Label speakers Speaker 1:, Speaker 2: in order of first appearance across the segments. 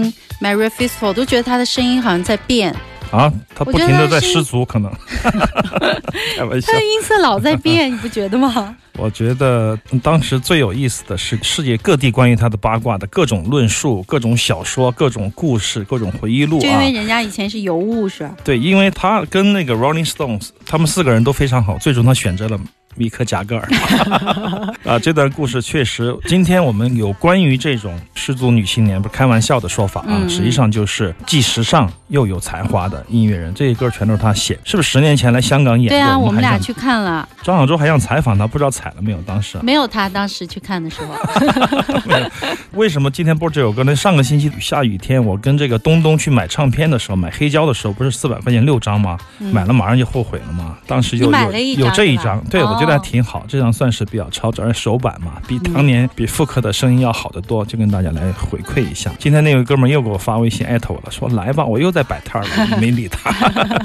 Speaker 1: 次听 Mary Fistful 都觉得她的声音好像在变，
Speaker 2: 啊，他不停的在失足，可能。开玩笑
Speaker 1: 她的，音色老在变，你不觉得吗？
Speaker 2: 我觉得当时最有意思的是世界各地关于他的八卦的各种论述、各种小说、各种故事、各种回忆录啊
Speaker 1: 就因为。人家以前是尤物是吧？
Speaker 2: 对，因为他跟那个 Rolling Stones 他们四个人都非常好，最终他选择了米克贾格尔。啊，这段故事确实，今天我们有关于这种失足女青年，不是开玩笑的说法啊，
Speaker 1: 嗯
Speaker 2: 实际上就是既时尚又有才华的音乐人。这些歌全都是他写，是不是十年前来香港演过？
Speaker 1: 对啊，我们俩去看了，
Speaker 2: 张小舟还想采访他，不知道采了没有？当时
Speaker 1: 没有他当时去看的时候，
Speaker 2: 为什么今天播这首歌呢？上个星期下雨天，我跟这个东东去买唱片的时候，买黑胶的时候，不是四百块钱六张吗？买了马上就后悔了嘛。当时就
Speaker 1: 你买
Speaker 2: 有
Speaker 1: 了一张
Speaker 2: 有这一张，对，我就觉得还挺好。这张算是比较超值，而首版嘛，比当年比复刻的声音要好得多，就跟大家来回馈一下。今天那位哥们儿又给我发微信艾特我了，说来吧，我又在摆摊儿了，没理他，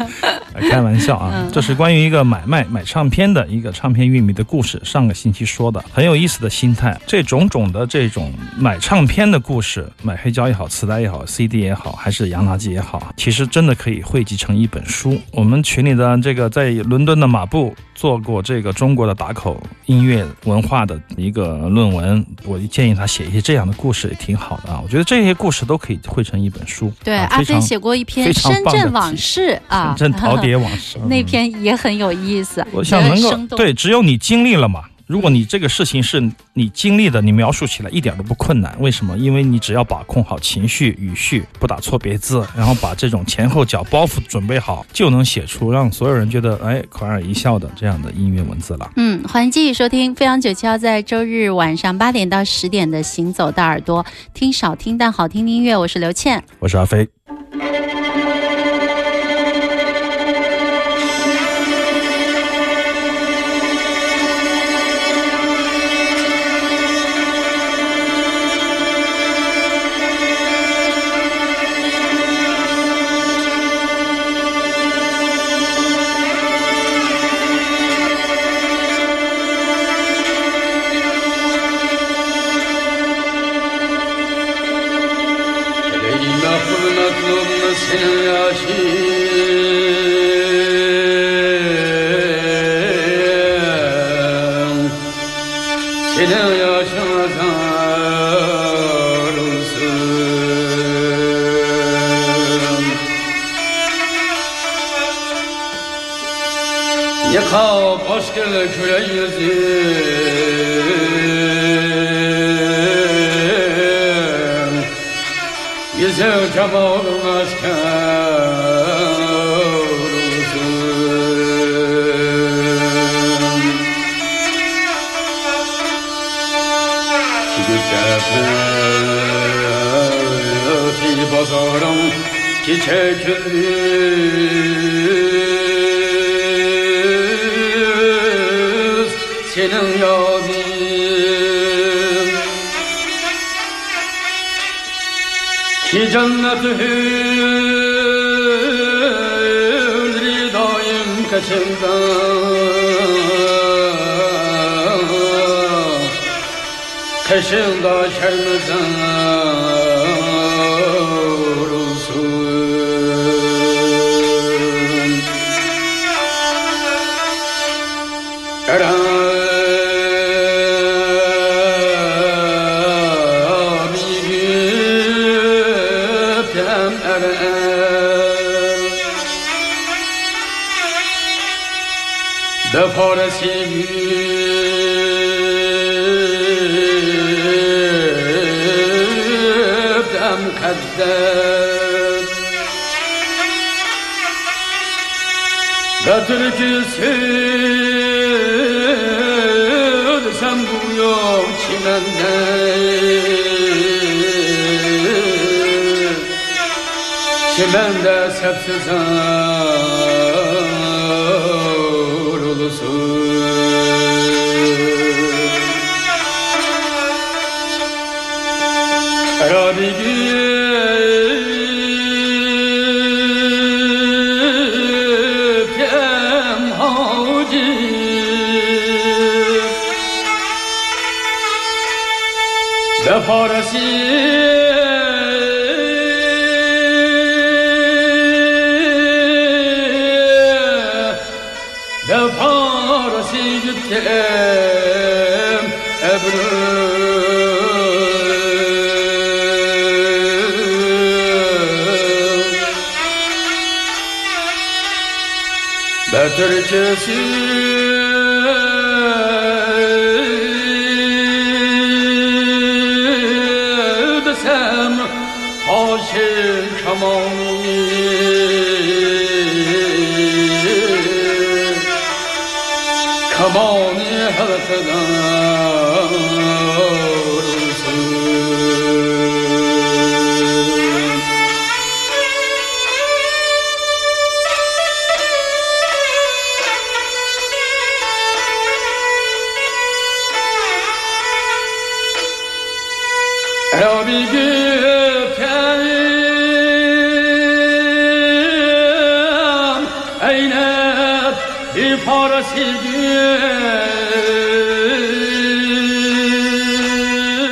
Speaker 2: 开玩笑啊。这是关于一个买卖买唱片的一个唱片玉米的故事，上个星期说的，很有意思的心态。这种种的这种买唱片的故事，买黑胶也好，磁带也好，CD 也好，还是洋垃圾也好，其实真的可以汇集成一本书。我们群里的这个在伦敦的马布做过这个中国的打口音乐文化的一个论文，我就建议他写一些这样的故事，也挺好的啊。我觉得这些故事都可以汇成一本书。
Speaker 1: 对，
Speaker 2: 啊
Speaker 1: 阿飞写过一篇
Speaker 2: 非《
Speaker 1: 深圳往事》啊，
Speaker 2: 深圳 陶碟往事
Speaker 1: 那篇也很有意思，
Speaker 2: 我想能够对，只有你经历了嘛。如果你这个事情是你经历的，你描述起来一点都不困难。为什么？因为你只要把控好情绪、语序，不打错别字，然后把这种前后脚包袱准备好，就能写出让所有人觉得哎莞尔一笑的这样的音乐文字了。
Speaker 1: 嗯，欢迎继续收听飞扬九七幺，在周日晚上八点到十点的《行走的耳朵》，听少听但好听的音乐，我是刘倩。
Speaker 2: 我是阿飞。
Speaker 3: Çile yaşatarsın Yıka başkır küre yüzüm Yüzü kebabın aşkın çiçeküz Senin yadın Ki cennet hüzri daim kaçımda Kaşında şermezar mukaddes Götürküsün sen bu yok çimende. Çimende sepsiz ağır ulusun Çekem ebru Berterkesi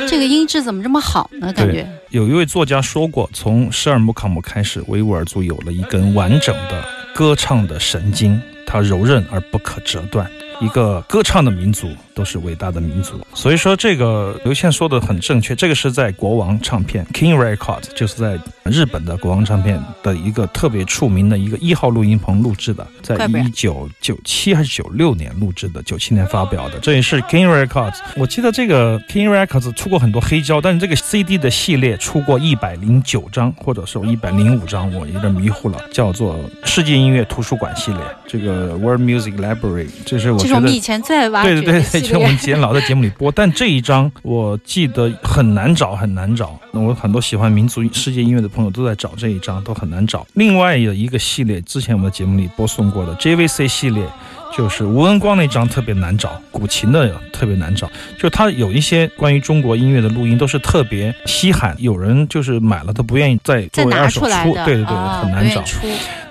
Speaker 1: 这个音质怎么这么好呢？感觉
Speaker 2: 有一位作家说过，从施尔木卡姆开始，维吾尔族有了一根完整的歌唱的神经，它柔韧而不可折断。一个歌唱的民族都是伟大的民族，所以说这个刘倩说的很正确，这个是在国王唱片 King Records，就是在日本的国王唱片的一个特别出名的一个一号录音棚录制的，在一九九七还是九六年录制的，九七年发表的，这也是 King Records。我记得这个 King Records 出过很多黑胶，但是这个 CD 的系列出过一百零九张，或者说一百零五张，我有点迷糊了，叫做世界音乐图书馆系列，这个 World Music Library，这是我觉得
Speaker 1: 这是我们以前最爱挖掘
Speaker 2: 对对对对，
Speaker 1: 的系列
Speaker 2: 就我们。以前老在节目里播，但这一张我记得很难找，很难找。那我很多喜欢民族世界音乐的朋友都在找这一张，都很难找。另外有一个系列，之前我们的节目里播送过的 JVC 系列，就是吴恩光那张特别难找，古琴的特别难找。就他有一些关于中国音乐的录音都是特别稀罕，有人就是买了都不愿意再作为二手
Speaker 1: 出来，
Speaker 2: 对对对，
Speaker 1: 啊
Speaker 2: 很难找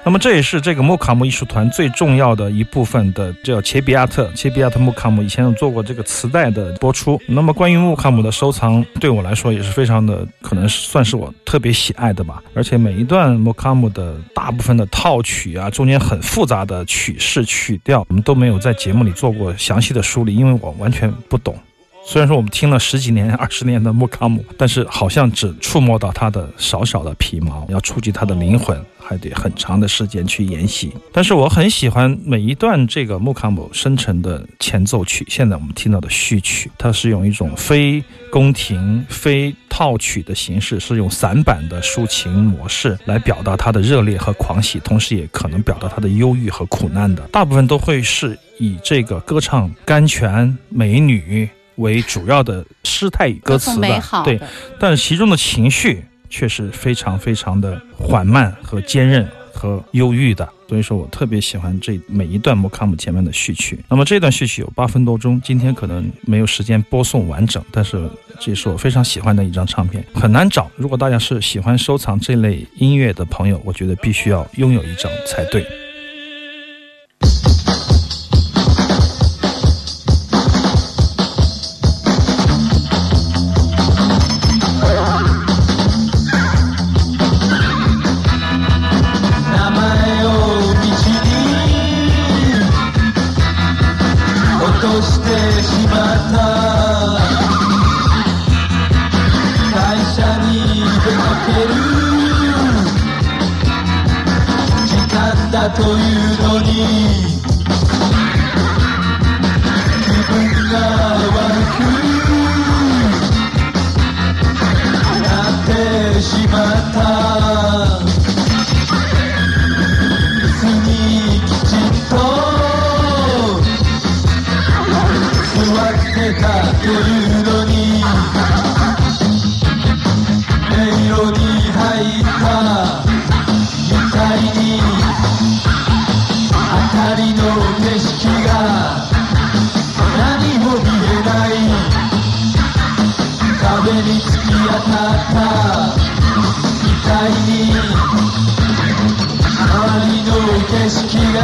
Speaker 2: 那么这也是这个穆卡姆艺术团最重要的一部分的，叫切比亚特，切比亚特穆卡姆以前有做过这个磁带的播出。那么关于穆卡姆的收藏，对我来说也是非常的，可能是算是我特别喜爱的吧。而且每一段穆卡姆的大部分的套曲啊，中间很复杂的曲式曲调，我我们都没有在节目里做过详细的梳理，因为我完全不懂。虽然说我们听了十几年、二十年的穆卡姆，但是好像只触摸到它的少少的皮毛，要触及它的灵魂，还得很长的时间去研习。但是我很喜欢每一段这个穆卡姆生成的前奏曲，现在我们听到的序曲，它是用一种非宫廷、非套曲的形式，是用散板的抒情模式来表达它的热烈和狂喜，同时也可能表达它的忧郁和苦难的。大部分都会是以这个歌唱甘泉、美女。为主要的诗态与歌词的，对，但是其中的情绪却是非常非常的缓慢和坚韧和忧郁的。所以说我特别喜欢这每一段莫卡姆前面的序曲。那么这段序曲有八分多钟，今天可能没有时间播送完整，但是这也是我非常喜欢的一张唱片，很难找。如果大家是喜欢收藏这类音乐的朋友，我觉得必须要拥有一张才对。
Speaker 4: だというのに気分が悪くなってしまった。椅子にきちんと座ってたという景色が何も見えない。壁に突き当たった。痛いに周りの景色が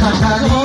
Speaker 5: Kakari.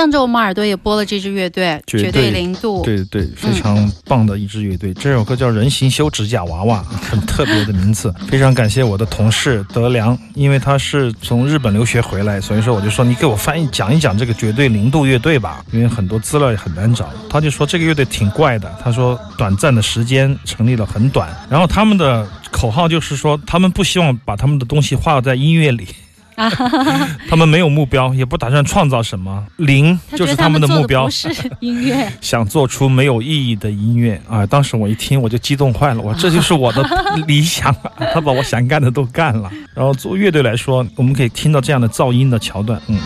Speaker 1: 上周我们耳朵也播了这支乐队，
Speaker 2: 绝
Speaker 1: 绝对零度。
Speaker 2: 对对，非常棒的一支乐队。这首歌叫《人形修指甲娃娃》，很特别的名字。非常感谢我的同事德良，因为他是从日本留学回来，所以说我就说你给我翻译讲一讲这个绝对零度乐队吧，因为很多资料也很难找。他就说这个乐队挺怪的，他说短暂的时间成立了很短，然后他们的口号就是说他们不希望把他们的东西画在音乐里。他们没有目标，也不打算创造什么，零就是
Speaker 1: 他
Speaker 2: 们的目标。
Speaker 1: 是音乐，
Speaker 2: 想做出没有意义的音乐啊！当时我一听我就激动坏了，我这就是我的 理想啊！他把我想干的都干了。然后做乐队来说，我们可以听到这样的噪音的桥段，嗯，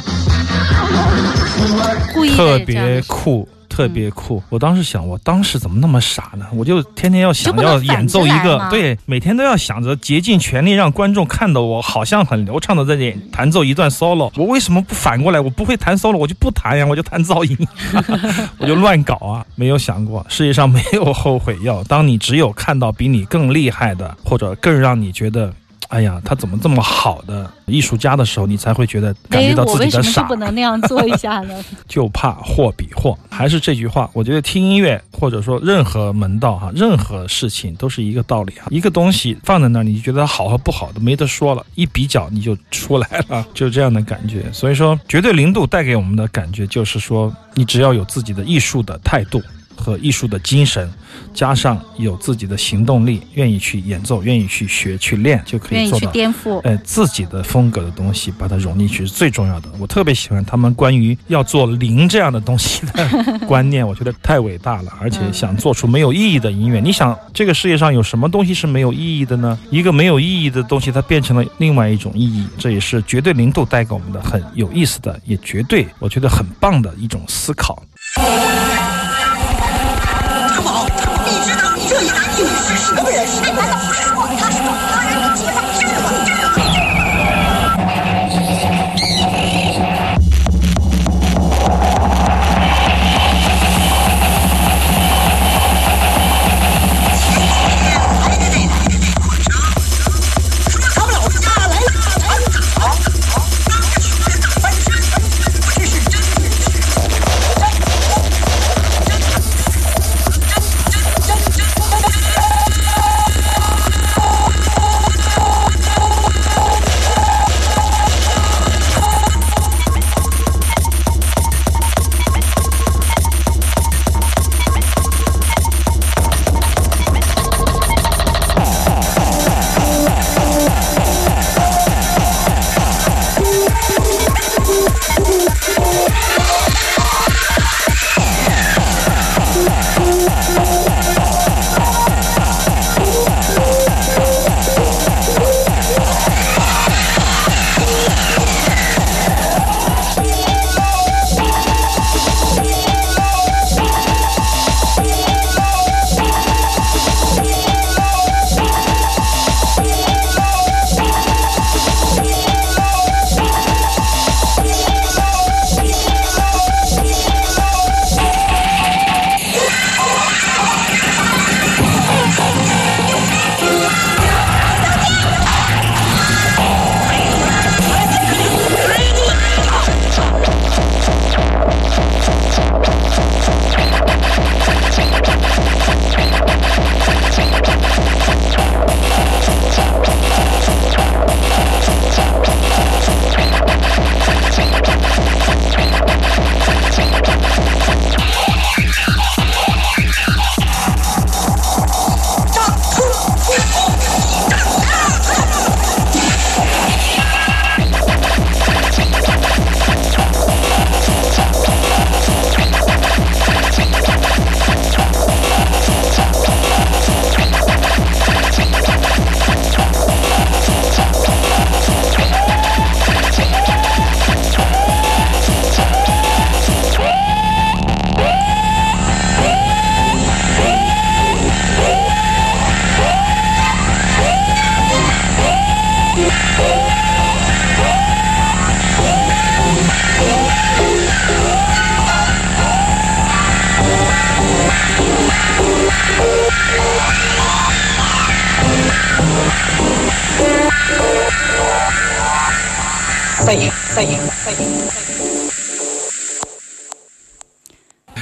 Speaker 2: 特别酷。特别酷！我当时想，我当时怎么那么傻呢？我就天天要想要演奏一个对，每天都要想着竭尽全力让观众看到我好像很流畅的在演弹奏一段 solo。我为什么不反过来？我不会弹 solo，我就不弹呀，我就弹噪音，我就乱搞啊！没有想过，世界上没有后悔药。当你只有看到比你更厉害的，或者更让你觉得。哎呀，他怎么这么好的艺术家的时候，你才会觉得感觉
Speaker 1: 哎，
Speaker 2: 到
Speaker 1: 我为什么就
Speaker 2: 自己的傻。
Speaker 1: 不能那样做一下呢？
Speaker 2: 就怕货比货。还是这句话，我觉得听音乐或者说任何门道哈，任何事情都是一个道理哈。一个东西放在那儿，你就觉得它好和不好的没得说了，一比较你就出来了，就这样的感觉。所以说，绝对零度带给我们的感觉就是说，你只要有自己的艺术的态度。和艺术的精神，加上有自己的行动力，愿意去演奏，愿意去学、去练，就可以做到。
Speaker 1: 颠覆。
Speaker 2: 呃，自己的风格的东西，把它融进去是最重要的。我特别喜欢他们关于要做零这样的东西的 观念，我觉得太伟大了，而且想做出没有意义的音乐。你想，这个世界上有什么东西是没有意义的呢？一个没有意义的东西，它变成了另外一种意义，这也是绝对零度带给我们的很有意思的，也绝对我觉得很棒的一种思考。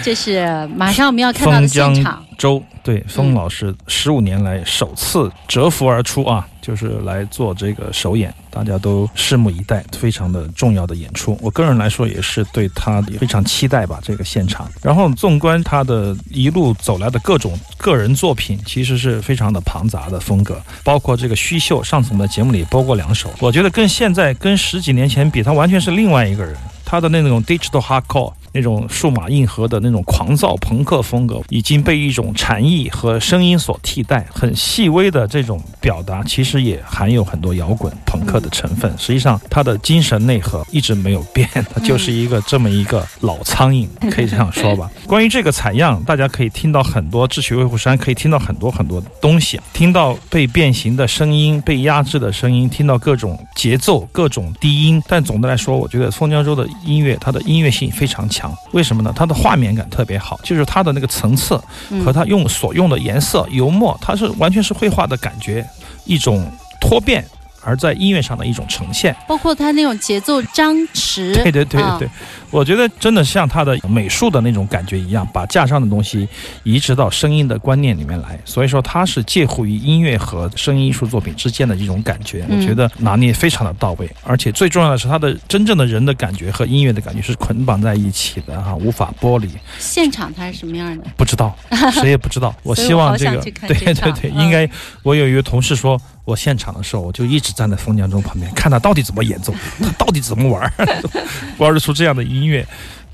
Speaker 6: 这是
Speaker 1: 马上我们要看到的现场。
Speaker 2: 周对封老师十五年来首次蛰伏而出啊，就是来做这个首演，大家都拭目以待，非常的重要的演出。我个人来说也是对他非常期待吧，这个现场。然后纵观他的一路走来的各种个人作品，其实是非常的庞杂的风格，包括这个虚秀，上次我们在节目里播过两首，我觉得跟现在跟十几年前比，他完全是另外一个人。他的那种 digital hardcore 那种数码硬核的那种狂躁朋克风格，已经被一种禅意和声音所替代。很细微的这种表达，其实也含有很多摇滚朋克的成分。实际上，他的精神内核一直没有变，他就是一个这么一个老苍蝇，可以这样说吧。关于这个采样，大家可以听到很多《智取威虎山》，可以听到很多很多东西，听到被变形的声音、被压制的声音，听到各种节奏、各种低音。但总的来说，我觉得宋江州的音乐，它的音乐性非常强。为什么呢？它的画面感特别好，就是它的那个层次和它用所用的颜色、油墨，它是完全是绘画的感觉，一种脱变。而在音乐上的一种呈现，
Speaker 1: 包括他那种节奏张弛，
Speaker 2: 对对对
Speaker 1: 啊
Speaker 2: 对，我觉得真的像他的美术的那种感觉一样，把架上的东西移植到声音的观念里面来。所以说，它是介乎于音乐和声音艺术作品之间的一种感觉，
Speaker 1: 嗯
Speaker 2: 我觉得拿捏非常的到位。而且最重要的是，他的真正的人的感觉和音乐的感觉是捆绑在一起的哈，无法剥离。
Speaker 1: 现场他是什么样的？
Speaker 2: 不知道，谁也不知道。我希望这个对对对，
Speaker 1: 嗯
Speaker 2: 应该我有一个同事说，我现场的时候，我就一直站在风江中旁边，看他到底怎么演奏，他到底怎么玩儿，玩得出这样的音乐。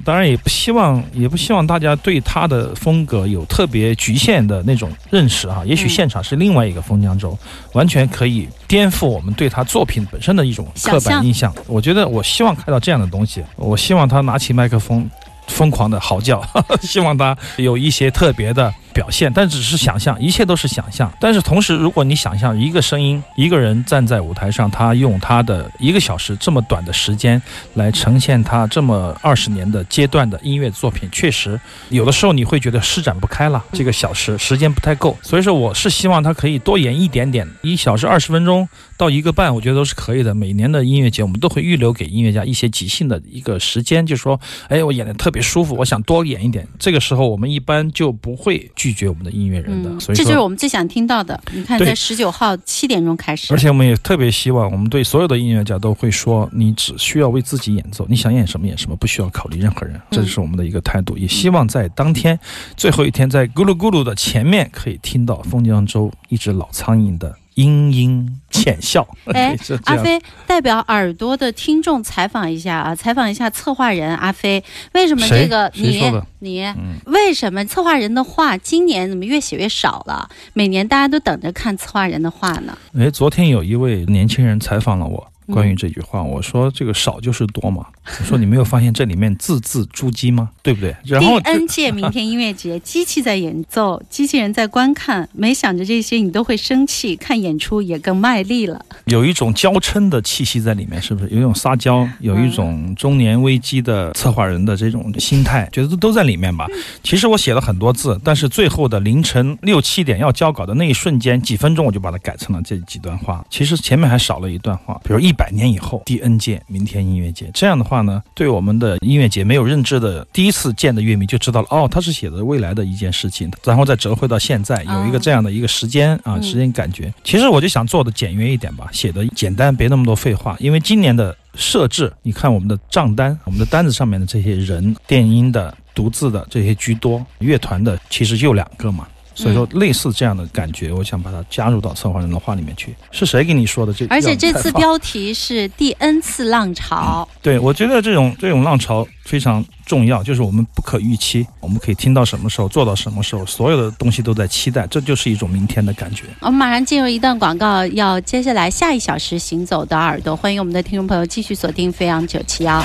Speaker 2: 当然也不希望，也不希望大家对他的风格有特别局限的那种认识哈。也许
Speaker 1: 嗯
Speaker 2: 现场是另外一个风江州，完全可以颠覆我们对他作品本身的一种刻板印象。我觉得我希望看到这样的东西，我希望他拿起麦克风。疯狂的嚎叫，希望他有一些特别的表现，但只是想象，一切都是想象。但是同时，如果你想象一个声音，一个人站在舞台上，他用他的一个小时这么短的时间来呈现他这么二十年的阶段的音乐作品，确实有的时候你会觉得施展不开了，这个小时时间不太够。所以说，我是希望他可以多演一点点，一小时二十分钟到一个半，我觉得都是可以的。每年的音乐节，我们都会预留给音乐家一些即兴的一个时间，就说，哎，我演的特别舒服，我想多演一点。这个时候，我们一般就不会 拒绝我们的音乐人的。
Speaker 1: 嗯，
Speaker 2: 所以，
Speaker 1: 这就是我们最想听到的。你看，在十九号七点钟开始，
Speaker 2: 而且我们也特别希望，我们对所有的音乐家都会说，你只需要为自己演奏，你想演什么演什么，不需要考虑任何人。这就是我们的一个态度。也希望在当天最后一天，在咕噜咕噜的前面，可以听到封江州一只老苍蝇的嘤嘤浅笑。
Speaker 1: 哎 阿飞代表耳朵的听众采访一下啊，采访一下策划人阿飞，为什么这个你你、
Speaker 2: 嗯
Speaker 1: 为什么策划人的话今年怎么越写越少了？每年大家都等着看策划人的话呢。
Speaker 2: 哎，昨天有一位年轻人采访了我。
Speaker 1: 嗯
Speaker 2: 关于这句话，我说这个少就是多嘛。我说你没有发现这里面字字珠玑吗？对不对？然后
Speaker 1: 第 N 届明天音乐节，机器在演奏，机器人在观看，没想着这些你都会生气，看演出也更卖力了。
Speaker 2: 有一种娇嗔的气息在里面，是不是？有一种撒娇，有一种中年危机的策划人的这种心态，觉得都都在里面吧。其实我写了很多字，但是最后的凌晨六七点要交稿的那一瞬间，几分钟我就把它改成了这几段话。其实前面还少了一段话，比如一百年以后第 N 届明天音乐节，这样的话呢，对我们的音乐节没有认知的第一次见的乐迷就知道了，哦，他是写的未来的一件事情，然后再折回到现在，有一个这样的一个时间啊，
Speaker 1: 嗯
Speaker 2: 时间感觉。其实我就想做的简约一点吧，写的简单，别那么多废话。因为今年的设置，你看我们的账单，我们的单子上面的这些人，电音的、独自的这些居多，乐团的其实就两个嘛。所以说，类似这样的感觉，我想把它加入到策划人的话里面去。是谁给你说的？这
Speaker 1: 而且这次标题是第 N 次浪潮，
Speaker 2: 对，我觉得这种这种浪潮非常重要，就是我们不可预期，我们可以听到什么时候，做到什么时候，所有的东西都在期待，这就是一种明天的感觉。
Speaker 1: 我们马上进入一段广告，要接下来下一小时行走的耳朵，欢迎我们的听众朋友继续锁定飞扬九七幺。